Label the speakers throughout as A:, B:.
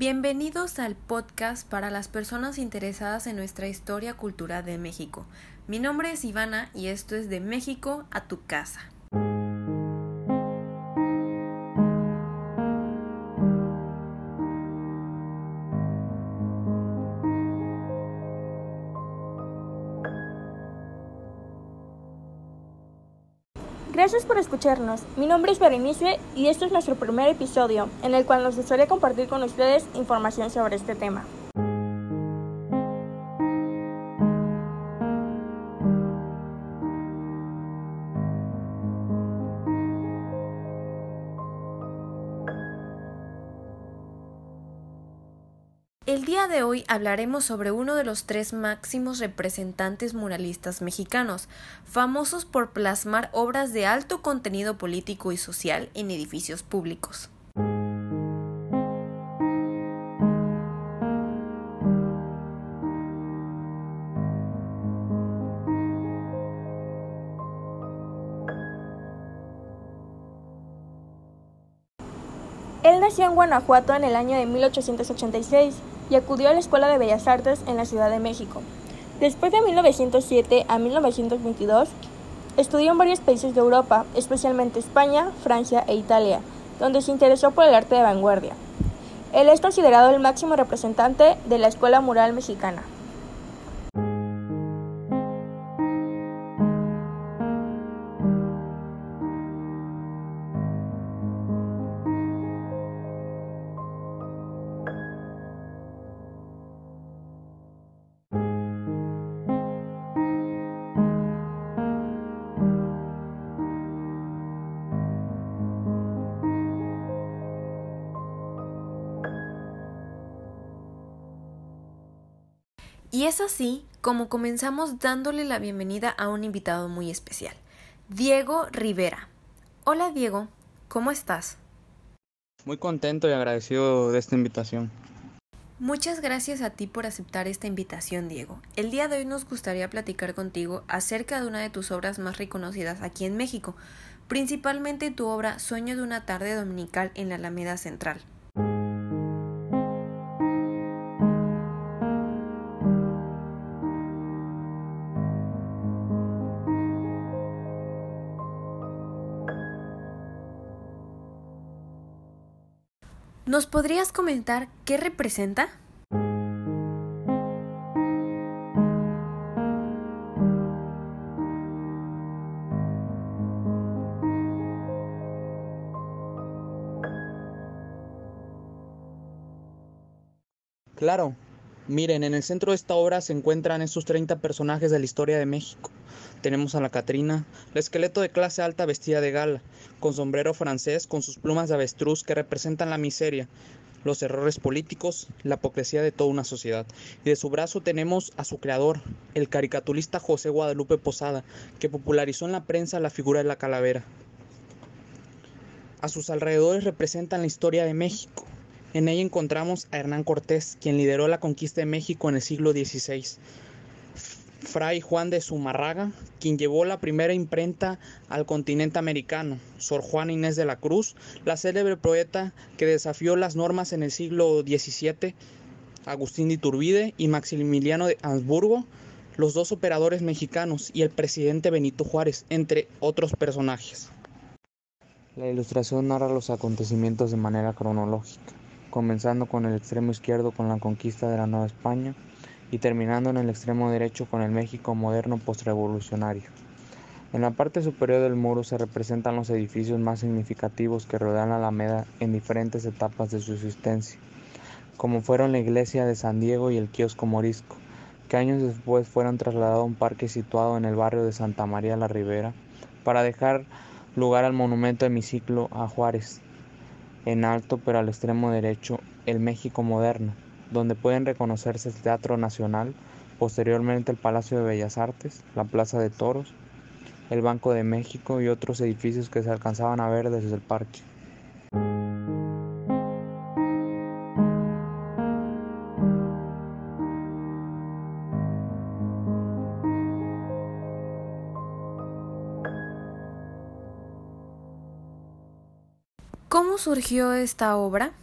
A: Bienvenidos al podcast para las personas interesadas en nuestra historia cultural de México. Mi nombre es Ivana y esto es de México a tu casa.
B: Gracias por escucharnos. Mi nombre es Berenice y este es nuestro primer episodio en el cual nos gustaría compartir con ustedes información sobre este tema.
A: De hoy hablaremos sobre uno de los tres máximos representantes muralistas mexicanos, famosos por plasmar obras de alto contenido político y social en edificios públicos.
B: Él nació en Guanajuato en el año de 1886 y acudió a la Escuela de Bellas Artes en la Ciudad de México. Después de 1907 a 1922, estudió en varios países de Europa, especialmente España, Francia e Italia, donde se interesó por el arte de vanguardia. Él es considerado el máximo representante de la escuela mural mexicana.
A: Y es así como comenzamos dándole la bienvenida a un invitado muy especial, Diego Rivera. Hola Diego, ¿cómo estás?
C: Muy contento y agradecido de esta invitación.
A: Muchas gracias a ti por aceptar esta invitación, Diego. El día de hoy nos gustaría platicar contigo acerca de una de tus obras más reconocidas aquí en México, principalmente tu obra Sueño de una tarde dominical en la Alameda Central. ¿Nos podrías comentar qué representa?
C: Claro, miren, en el centro de esta obra se encuentran estos 30 personajes de la historia de México. Tenemos a la Catrina, el esqueleto de clase alta vestida de gala, con sombrero francés, con sus plumas de avestruz que representan la miseria, los errores políticos, la hipocresía de toda una sociedad. Y de su brazo tenemos a su creador, el caricaturista José Guadalupe Posada, que popularizó en la prensa la figura de la calavera. A sus alrededores representan la historia de México. En ella encontramos a Hernán Cortés, quien lideró la conquista de México en el siglo XVI. Fray Juan de Zumarraga, quien llevó la primera imprenta al continente americano, Sor Juana Inés de la Cruz, la célebre poeta que desafió las normas en el siglo XVII, Agustín de Iturbide y Maximiliano de Habsburgo, los dos operadores mexicanos y el presidente Benito Juárez, entre otros personajes. La ilustración narra los acontecimientos de manera cronológica, comenzando con el extremo izquierdo con la conquista de la Nueva España, y terminando en el extremo derecho con el México moderno postrevolucionario. En la parte superior del muro se representan los edificios más significativos que rodean la Alameda en diferentes etapas de su existencia, como fueron la iglesia de San Diego y el kiosco Morisco, que años después fueron trasladados a un parque situado en el barrio de Santa María la Ribera para dejar lugar al monumento hemiciclo a Juárez. En alto, pero al extremo derecho, el México moderno, donde pueden reconocerse el Teatro Nacional, posteriormente el Palacio de Bellas Artes, la Plaza de Toros, el Banco de México y otros edificios que se alcanzaban a ver desde el parque.
A: surgió esta obra?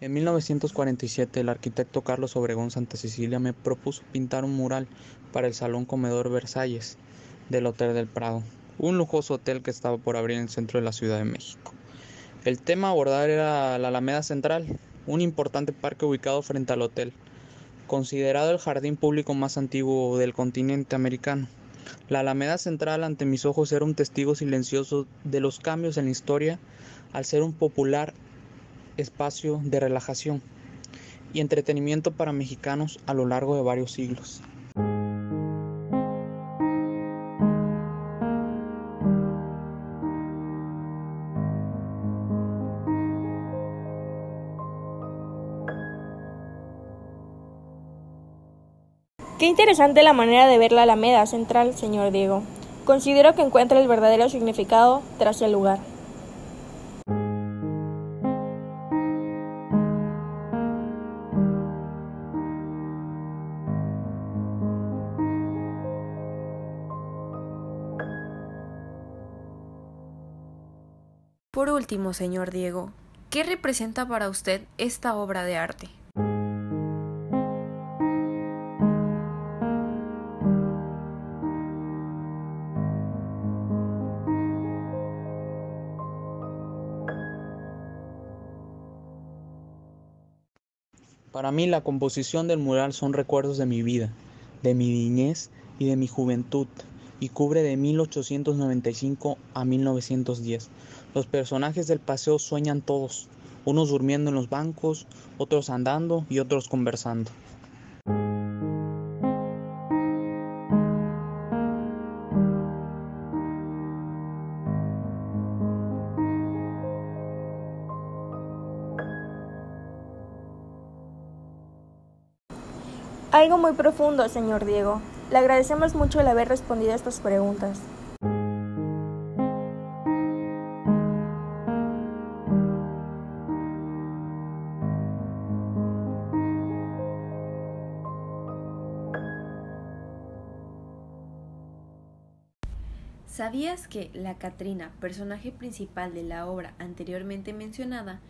C: En 1947 el arquitecto Carlos Obregón Santa Cecilia me propuso pintar un mural para el Salón Comedor Versalles del Hotel del Prado, un lujoso hotel que estaba por abrir en el centro de la Ciudad de México. El tema a abordar era la Alameda Central, un importante parque ubicado frente al hotel, considerado el jardín público más antiguo del continente americano. La Alameda Central ante mis ojos era un testigo silencioso de los cambios en la historia al ser un popular espacio de relajación y entretenimiento para mexicanos a lo largo de varios siglos.
B: Qué interesante la manera de ver la Alameda Central, señor Diego. Considero que encuentra el verdadero significado tras el lugar.
A: Por último, señor Diego, ¿qué representa para usted esta obra de arte?
C: Mí la composición del mural son recuerdos de mi vida, de mi niñez y de mi juventud, y cubre de 1895 a 1910. Los personajes del paseo sueñan todos, unos durmiendo en los bancos, otros andando y otros conversando.
B: Algo muy profundo, señor Diego. Le agradecemos mucho el haber respondido a estas preguntas.
A: ¿Sabías que la Catrina, personaje principal de la obra anteriormente mencionada,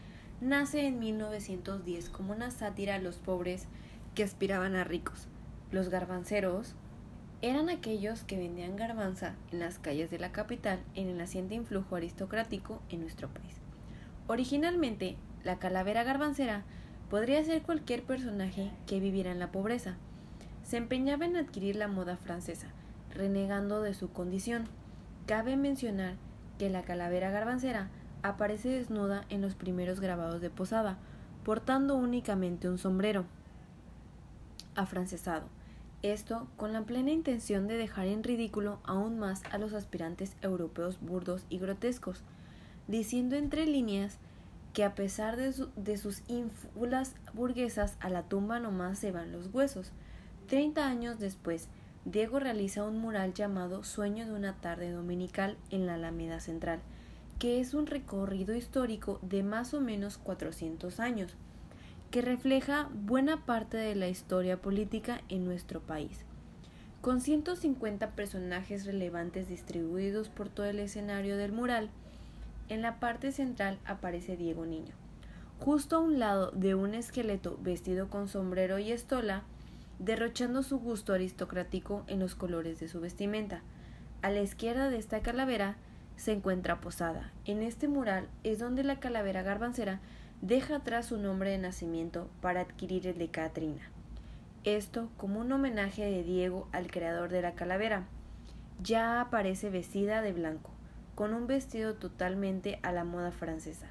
A: nace en 1910 como una sátira a los pobres que aspiraban a ricos? Los garbanceros eran aquellos que vendían garbanza en las calles de la capital en el naciente influjo aristocrático en nuestro país. Originalmente, la calavera garbancera podría ser cualquier personaje que viviera en la pobreza. Se empeñaba en adquirir la moda francesa, renegando de su condición. Cabe mencionar que la calavera garbancera aparece desnuda en los primeros grabados de Posada, portando únicamente un sombrero afrancesado. Esto con la plena intención de dejar en ridículo aún más a los aspirantes europeos burdos y grotescos, diciendo entre líneas que a pesar de, su, de sus ínfulas burguesas a la tumba nomás se van los huesos. Treinta años después, Diego realiza un mural llamado Sueño de una tarde dominical en la Alameda Central, que es un recorrido histórico de más o menos 400 años, que refleja buena parte de la historia política en nuestro país. Con 150 personajes relevantes distribuidos por todo el escenario del mural, en la parte central aparece Diego Niño. Justo a un lado de un esqueleto vestido con sombrero y estola, derrochando su gusto aristocrático en los colores de su vestimenta. A la izquierda de esta calavera se encuentra Posada. En este mural es donde la calavera garbancera deja atrás su nombre de nacimiento para adquirir el de Catrina. Esto como un homenaje de Diego al creador de la calavera. Ya aparece vestida de blanco, con un vestido totalmente a la moda francesa.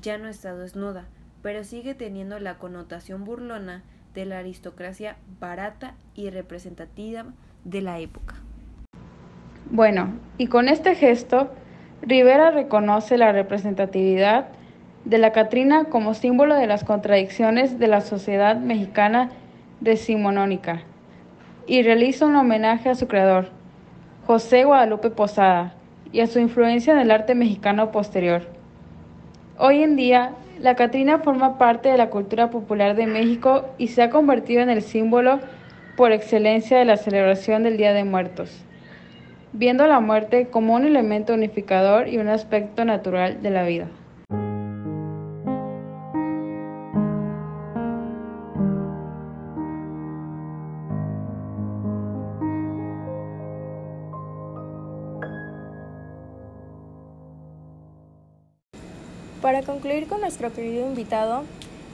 A: Ya no está desnuda, pero sigue teniendo la connotación burlona de la aristocracia barata y representativa de la época.
D: Bueno, y con este gesto, Rivera reconoce la representatividad de la Catrina como símbolo de las contradicciones de la sociedad mexicana decimonónica y realiza un homenaje a su creador, José Guadalupe Posada, y a su influencia en el arte mexicano posterior. Hoy en día, la Catrina forma parte de la cultura popular de México y se ha convertido en el símbolo por excelencia de la celebración del Día de Muertos, viendo la muerte como un elemento unificador y un aspecto natural de la vida.
B: Para concluir con nuestro querido invitado,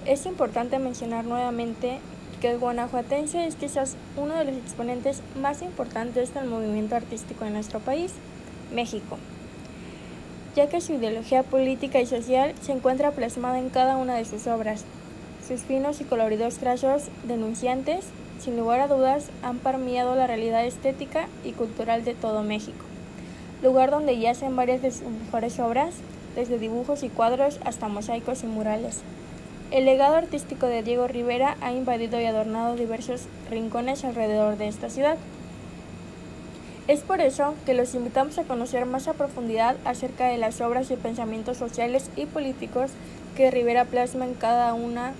B: es importante mencionar nuevamente que el guanajuatense es quizás uno de los exponentes más importantes del movimiento artístico en nuestro país, México, ya que su ideología política y social se encuentra plasmada en cada una de sus obras. Sus finos y coloridos trazos denunciantes, sin lugar a dudas, han permeado la realidad estética y cultural de todo México, lugar donde yacen varias de sus mejores obras, desde dibujos y cuadros hasta mosaicos y murales. El legado artístico de Diego Rivera ha invadido y adornado diversos rincones alrededor de esta ciudad. Es por eso que los invitamos a conocer más a profundidad acerca de las obras y pensamientos sociales y políticos que Rivera plasma en cada una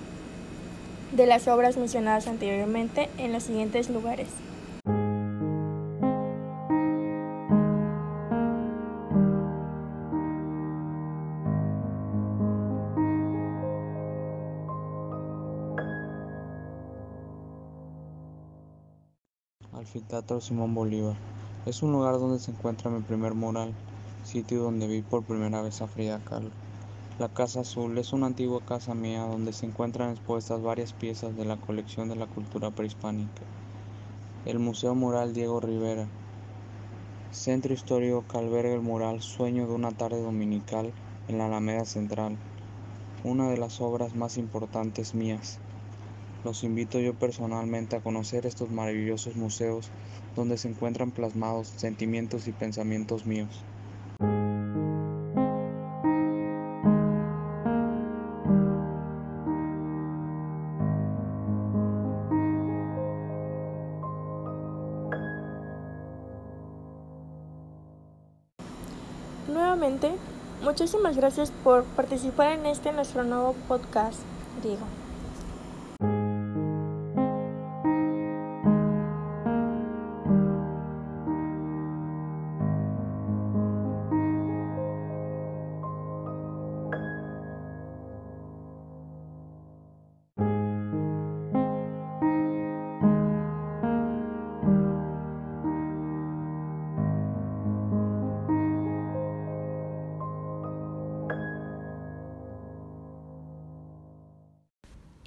B: de las obras mencionadas anteriormente en los siguientes lugares.
C: Anfiteatro Simón Bolívar. Es un lugar donde se encuentra mi primer mural, sitio donde vi por primera vez a Frida Kahlo. La Casa Azul es una antigua casa mía donde se encuentran expuestas varias piezas de la colección de la cultura prehispánica. El Museo Mural Diego Rivera. Centro histórico que alberga el mural Sueño de una tarde dominical en la Alameda Central. Una de las obras más importantes mías. Los invito yo personalmente a conocer estos maravillosos museos donde se encuentran plasmados sentimientos y pensamientos míos.
B: Nuevamente, muchísimas gracias por participar en este nuestro nuevo podcast, Diego.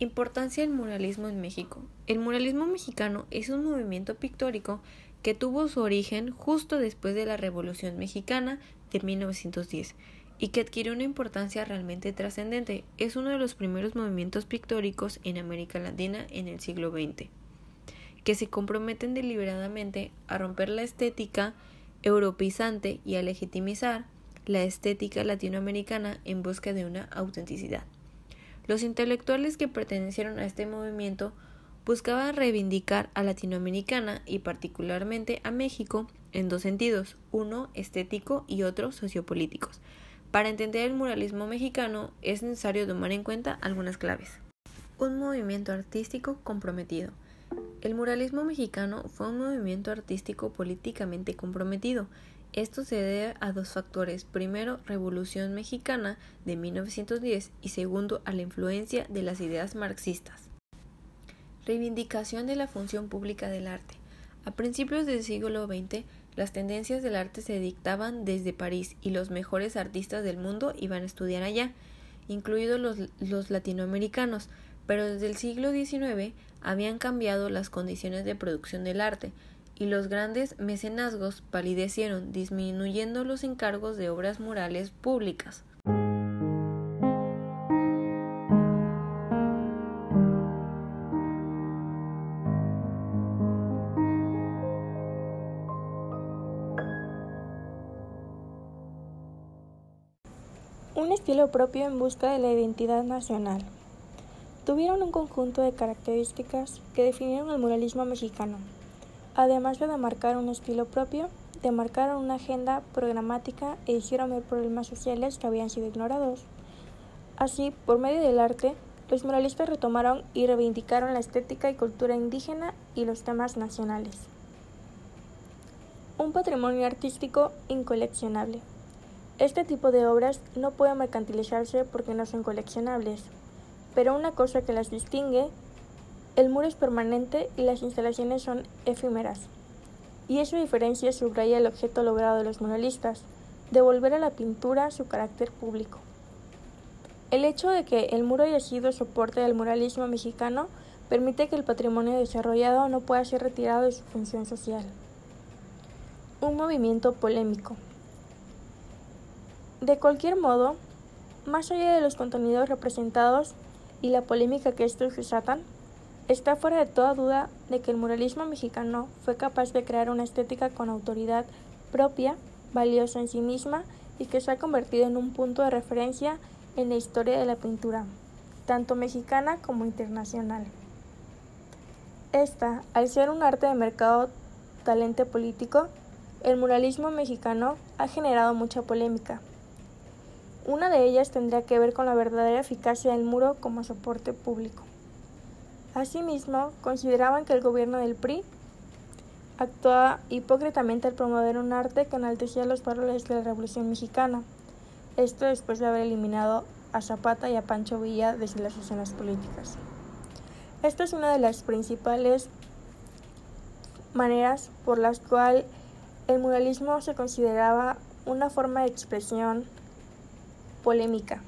A: Importancia del muralismo en México. El muralismo mexicano es un movimiento pictórico que tuvo su origen justo después de la Revolución Mexicana de 1910 y que adquirió una importancia realmente trascendente. Es uno de los primeros movimientos pictóricos en América Latina en el siglo XX, que se comprometen deliberadamente a romper la estética europeizante y a legitimizar la estética latinoamericana en busca de una autenticidad. Los intelectuales que pertenecieron a este movimiento buscaban reivindicar a Latinoamericana y particularmente a México en dos sentidos, uno estético y otro sociopolíticos. Para entender el muralismo mexicano es necesario tomar en cuenta algunas claves. Un movimiento artístico comprometido. El muralismo mexicano fue un movimiento artístico políticamente comprometido, esto se debe a dos factores. Primero, Revolución Mexicana de 1910 y segundo, a la influencia de las ideas marxistas. Reivindicación de la función pública del arte. A principios del siglo XX, las tendencias del arte se dictaban desde París y los mejores artistas del mundo iban a estudiar allá, incluidos los, los latinoamericanos, pero desde el siglo XIX habían cambiado las condiciones de producción del arte, y los grandes mecenazgos palidecieron, disminuyendo los encargos de obras murales públicas.
B: Un estilo propio en busca de la identidad nacional. Tuvieron un conjunto de características que definieron el muralismo mexicano, Además de demarcar un estilo propio, demarcaron una agenda programática e hicieron ver problemas sociales que habían sido ignorados. Así, por medio del arte, los muralistas retomaron y reivindicaron la estética y cultura indígena y los temas nacionales. Un patrimonio artístico incoleccionable. Este tipo de obras no pueden mercantilizarse porque no son coleccionables, pero una cosa que las distingue el muro es permanente y las instalaciones son efímeras. Y esa diferencia subraya el objeto logrado de los muralistas, devolver a la pintura su carácter público. El hecho de que el muro haya sido soporte del muralismo mexicano permite que el patrimonio desarrollado no pueda ser retirado de su función social. Un movimiento polémico. De cualquier modo, más allá de los contenidos representados y la polémica que estos desatan, está fuera de toda duda de que el muralismo mexicano fue capaz de crear una estética con autoridad propia, valiosa en sí misma y que se ha convertido en un punto de referencia en la historia de la pintura, tanto mexicana como internacional. Esta, al ser un arte de mercado talente político, el muralismo mexicano ha generado mucha polémica. Una de ellas tendría que ver con la verdadera eficacia del muro como soporte público. Asimismo, consideraban que el gobierno del PRI actuaba hipócritamente al promover un arte que enaltecía los valores de la Revolución Mexicana, esto después de haber eliminado a Zapata y a Pancho Villa desde las escenas políticas. Esta es una de las principales maneras por las cuales el muralismo se consideraba una forma de expresión polémica.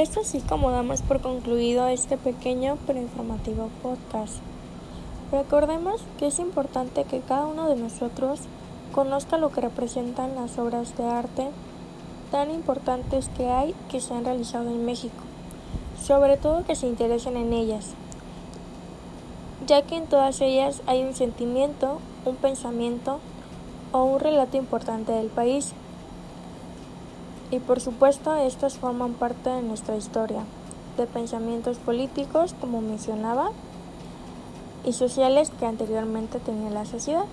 B: Es así como damos por concluido este pequeño pero informativo podcast. Recordemos que es importante que cada uno de nosotros conozca lo que representan las obras de arte tan importantes que hay que se han realizado en México, sobre todo que se interesen en ellas, ya que en todas ellas hay un sentimiento, un pensamiento o un relato importante del país. Y por supuesto, estas forman parte de nuestra historia, de pensamientos políticos, como mencionaba, y sociales que anteriormente tenía la sociedad.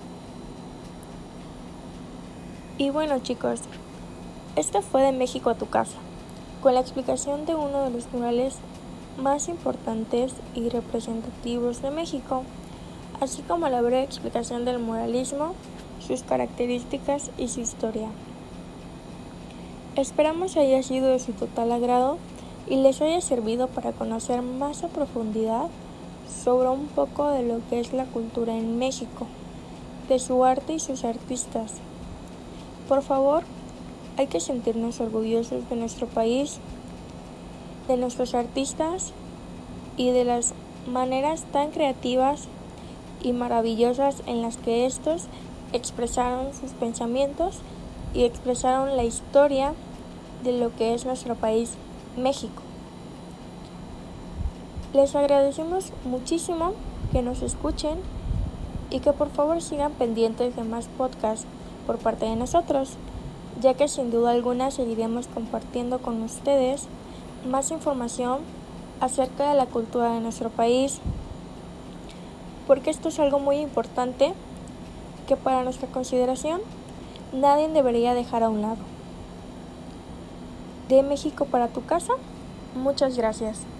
B: Y bueno chicos, este fue de México a tu casa, con la explicación de uno de los murales más importantes y representativos de México, así como la breve explicación del muralismo, sus características y su historia. Esperamos haya sido de su total agrado y les haya servido para conocer más a profundidad sobre un poco de lo que es la cultura en México, de su arte y sus artistas. Por favor, hay que sentirnos orgullosos de nuestro país, de nuestros artistas y de las maneras tan creativas y maravillosas en las que estos expresaron sus pensamientos y expresaron la historia de lo que es nuestro país, México. Les agradecemos muchísimo que nos escuchen y que por favor sigan pendientes de más podcasts por parte de nosotros, ya que sin duda alguna seguiremos compartiendo con ustedes más información acerca de la cultura de nuestro país, porque esto es algo muy importante que para nuestra consideración nadie debería dejar a un lado de México para tu casa. Muchas gracias.